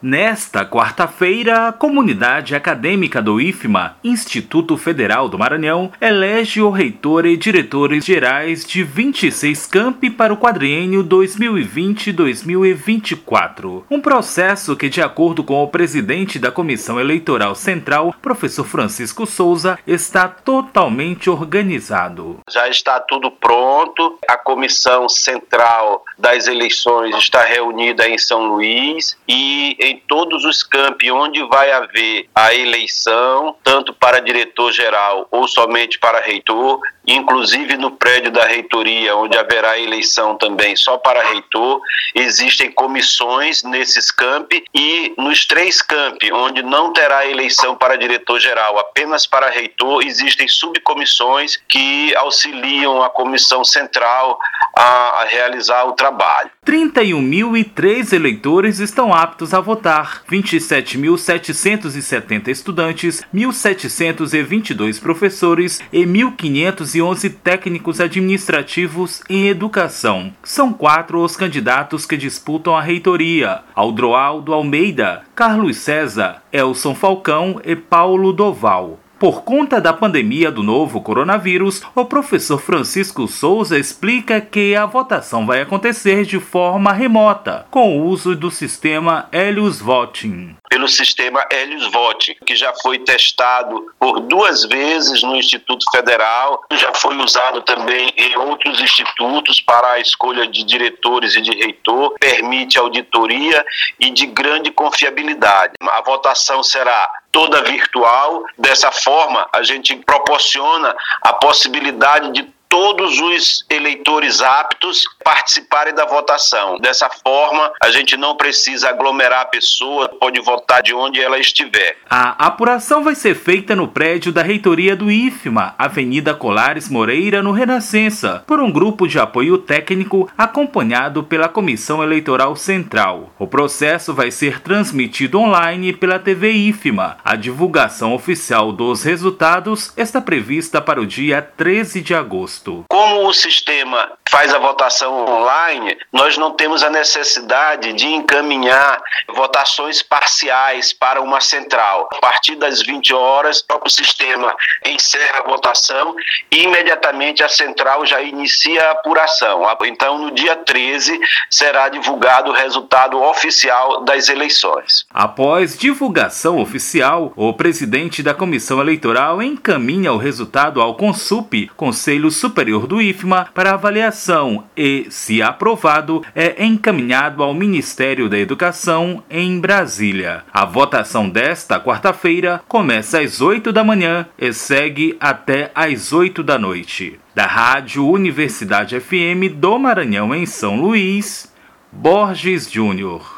Nesta quarta-feira, a comunidade acadêmica do IFMA, Instituto Federal do Maranhão, elege o reitor e diretores gerais de 26 campi para o quadriênio 2020-2024. Um processo que, de acordo com o presidente da Comissão Eleitoral Central, professor Francisco Souza, está totalmente organizado. Já está tudo pronto. A Comissão Central das Eleições está reunida em São Luís e em todos os campi onde vai haver a eleição, tanto para diretor-geral ou somente para reitor, inclusive no prédio da reitoria, onde haverá eleição também só para reitor, existem comissões nesses campi e nos três campi, onde não terá eleição para diretor-geral, apenas para reitor, existem subcomissões que auxiliam a comissão central a, a realizar o trabalho. 31.003 eleitores estão aptos a votar, 27.770 estudantes, 1.722 professores e 1.511 técnicos administrativos em educação. São quatro os candidatos que disputam a reitoria: Aldroaldo Almeida, Carlos César, Elson Falcão e Paulo Doval. Por conta da pandemia do novo coronavírus, o professor Francisco Souza explica que a votação vai acontecer de forma remota, com o uso do sistema Helios Voting pelo sistema Helios Vote, que já foi testado por duas vezes no Instituto Federal, já foi usado também em outros institutos para a escolha de diretores e de reitor, permite auditoria e de grande confiabilidade. A votação será toda virtual. Dessa forma, a gente proporciona a possibilidade de todos os eleitores aptos participarem da votação. Dessa forma, a gente não precisa aglomerar a pessoa, pode votar de onde ela estiver. A apuração vai ser feita no prédio da reitoria do IFMA, Avenida Colares Moreira, no Renascença, por um grupo de apoio técnico acompanhado pela Comissão Eleitoral Central. O processo vai ser transmitido online pela TV IFMA. A divulgação oficial dos resultados está prevista para o dia 13 de agosto. Como o sistema faz a votação online, nós não temos a necessidade de encaminhar votações parciais para uma central. A partir das 20 horas, o próprio sistema encerra a votação e imediatamente a central já inicia a apuração. Então, no dia 13, será divulgado o resultado oficial das eleições. Após divulgação oficial, o presidente da comissão eleitoral encaminha o resultado ao CONSUP, Conselho Superior Superior do IFMA para avaliação e, se aprovado, é encaminhado ao Ministério da Educação em Brasília. A votação desta quarta-feira começa às 8 da manhã e segue até às 8 da noite. Da Rádio Universidade FM do Maranhão em São Luís, Borges Júnior.